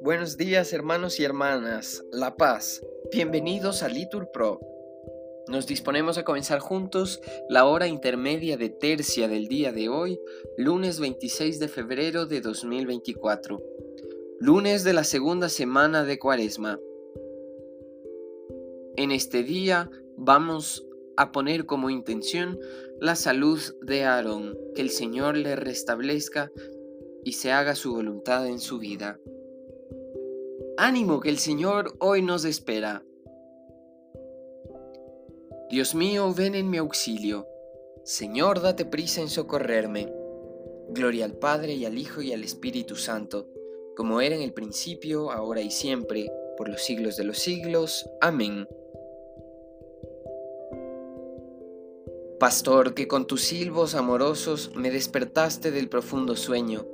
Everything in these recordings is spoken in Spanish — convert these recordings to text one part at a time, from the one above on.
Buenos días hermanos y hermanas, La Paz, bienvenidos a Litur Pro. Nos disponemos a comenzar juntos la hora intermedia de tercia del día de hoy, lunes 26 de febrero de 2024, lunes de la segunda semana de Cuaresma. En este día vamos a poner como intención la salud de Aarón, que el Señor le restablezca y se haga su voluntad en su vida. Ánimo que el Señor hoy nos espera. Dios mío, ven en mi auxilio. Señor, date prisa en socorrerme. Gloria al Padre y al Hijo y al Espíritu Santo, como era en el principio, ahora y siempre, por los siglos de los siglos. Amén. Pastor, que con tus silbos amorosos me despertaste del profundo sueño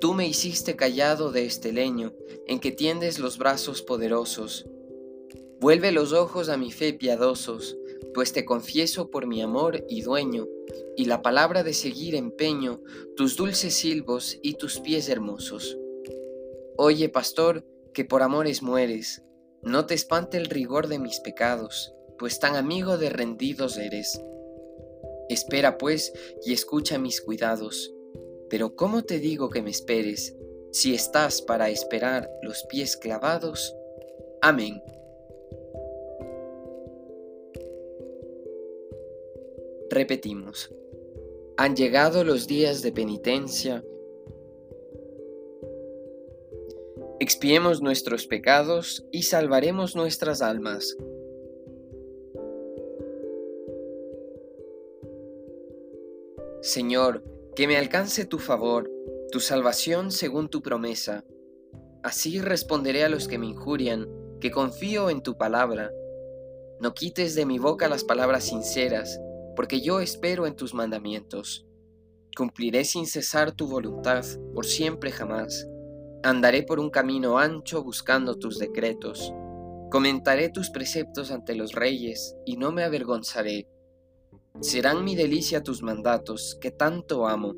Tú me hiciste callado de este leño, en que tiendes los brazos poderosos. Vuelve los ojos a mi fe piadosos, pues te confieso por mi amor y dueño, y la palabra de seguir empeño, tus dulces silbos y tus pies hermosos. Oye, pastor, que por amores mueres, no te espante el rigor de mis pecados, pues tan amigo de rendidos eres. Espera pues y escucha mis cuidados pero ¿cómo te digo que me esperes si estás para esperar los pies clavados? Amén. Repetimos. Han llegado los días de penitencia. Expiemos nuestros pecados y salvaremos nuestras almas. Señor, que me alcance tu favor, tu salvación según tu promesa. Así responderé a los que me injurian, que confío en tu palabra. No quites de mi boca las palabras sinceras, porque yo espero en tus mandamientos. Cumpliré sin cesar tu voluntad, por siempre jamás. Andaré por un camino ancho buscando tus decretos. Comentaré tus preceptos ante los reyes, y no me avergonzaré. Serán mi delicia tus mandatos, que tanto amo.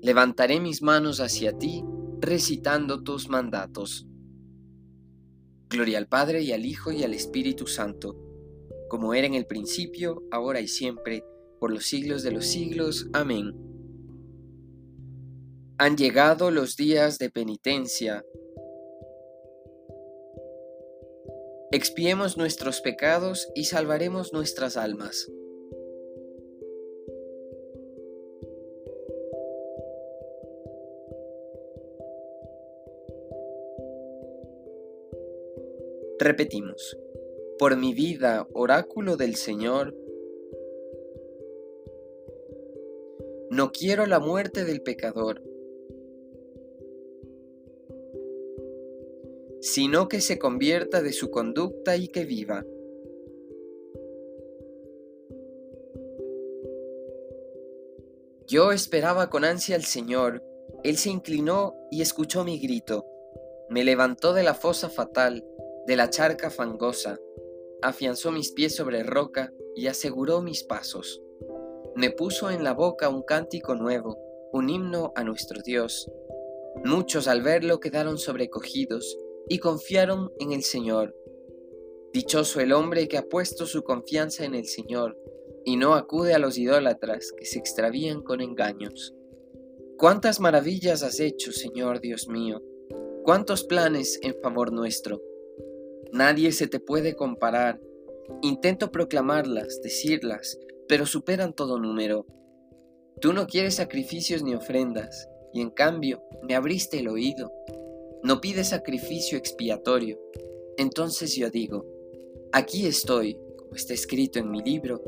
Levantaré mis manos hacia ti, recitando tus mandatos. Gloria al Padre y al Hijo y al Espíritu Santo, como era en el principio, ahora y siempre, por los siglos de los siglos. Amén. Han llegado los días de penitencia. Expiemos nuestros pecados y salvaremos nuestras almas. Repetimos, por mi vida, oráculo del Señor, no quiero la muerte del pecador, sino que se convierta de su conducta y que viva. Yo esperaba con ansia al Señor, Él se inclinó y escuchó mi grito, me levantó de la fosa fatal, de la charca fangosa, afianzó mis pies sobre roca y aseguró mis pasos. Me puso en la boca un cántico nuevo, un himno a nuestro Dios. Muchos al verlo quedaron sobrecogidos y confiaron en el Señor. Dichoso el hombre que ha puesto su confianza en el Señor y no acude a los idólatras que se extravían con engaños. Cuántas maravillas has hecho, Señor Dios mío, cuántos planes en favor nuestro. Nadie se te puede comparar. Intento proclamarlas, decirlas, pero superan todo número. Tú no quieres sacrificios ni ofrendas, y en cambio me abriste el oído. No pides sacrificio expiatorio. Entonces yo digo, aquí estoy, como está escrito en mi libro,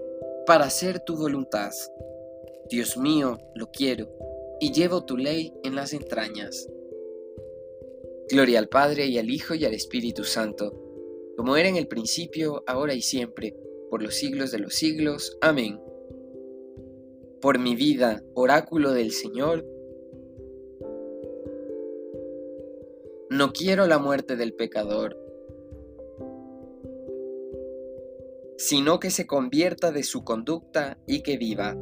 para hacer tu voluntad. Dios mío, lo quiero, y llevo tu ley en las entrañas. Gloria al Padre y al Hijo y al Espíritu Santo como era en el principio, ahora y siempre, por los siglos de los siglos. Amén. Por mi vida, oráculo del Señor, no quiero la muerte del pecador, sino que se convierta de su conducta y que viva.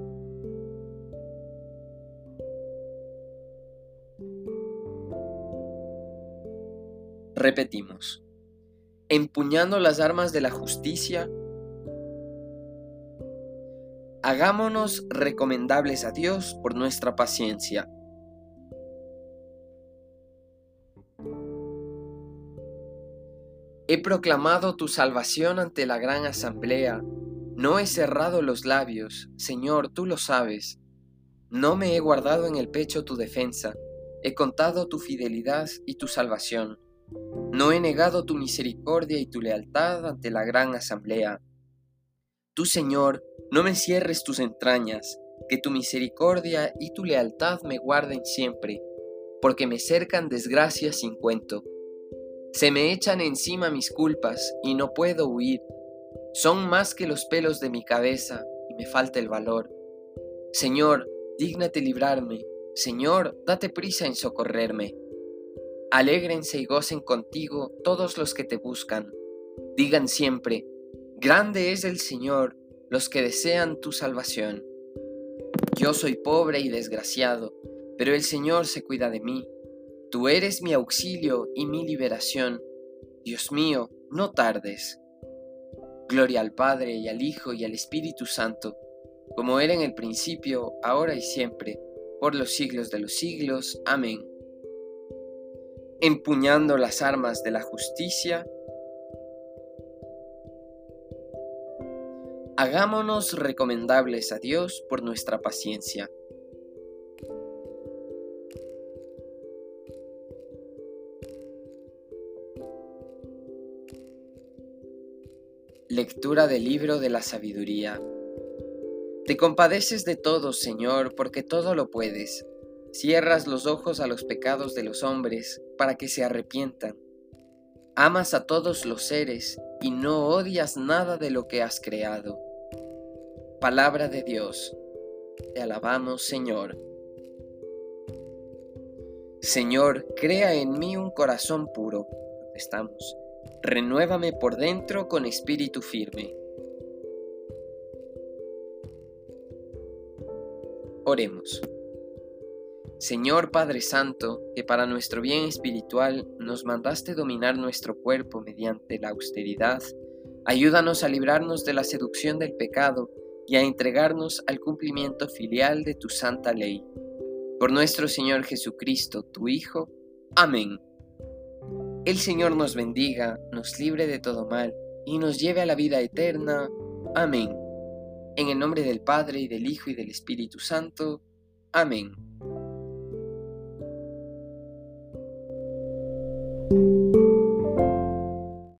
Repetimos, empuñando las armas de la justicia, hagámonos recomendables a Dios por nuestra paciencia. He proclamado tu salvación ante la gran asamblea, no he cerrado los labios, Señor, tú lo sabes. No me he guardado en el pecho tu defensa, he contado tu fidelidad y tu salvación. No he negado tu misericordia y tu lealtad ante la gran asamblea. Tú, Señor, no me cierres tus entrañas, que tu misericordia y tu lealtad me guarden siempre, porque me cercan desgracias sin cuento. Se me echan encima mis culpas y no puedo huir. Son más que los pelos de mi cabeza y me falta el valor. Señor, dígnate librarme. Señor, date prisa en socorrerme. Alégrense y gocen contigo todos los que te buscan. Digan siempre, Grande es el Señor, los que desean tu salvación. Yo soy pobre y desgraciado, pero el Señor se cuida de mí. Tú eres mi auxilio y mi liberación. Dios mío, no tardes. Gloria al Padre y al Hijo y al Espíritu Santo, como era en el principio, ahora y siempre, por los siglos de los siglos. Amén empuñando las armas de la justicia, hagámonos recomendables a Dios por nuestra paciencia. Lectura del libro de la sabiduría. Te compadeces de todos, Señor, porque todo lo puedes Cierras los ojos a los pecados de los hombres para que se arrepientan. Amas a todos los seres y no odias nada de lo que has creado. Palabra de Dios. Te alabamos, Señor. Señor, crea en mí un corazón puro. Estamos. Renuévame por dentro con espíritu firme. Oremos. Señor Padre Santo, que para nuestro bien espiritual nos mandaste dominar nuestro cuerpo mediante la austeridad, ayúdanos a librarnos de la seducción del pecado y a entregarnos al cumplimiento filial de tu santa ley. Por nuestro Señor Jesucristo, tu Hijo. Amén. El Señor nos bendiga, nos libre de todo mal y nos lleve a la vida eterna. Amén. En el nombre del Padre y del Hijo y del Espíritu Santo. Amén. Thank you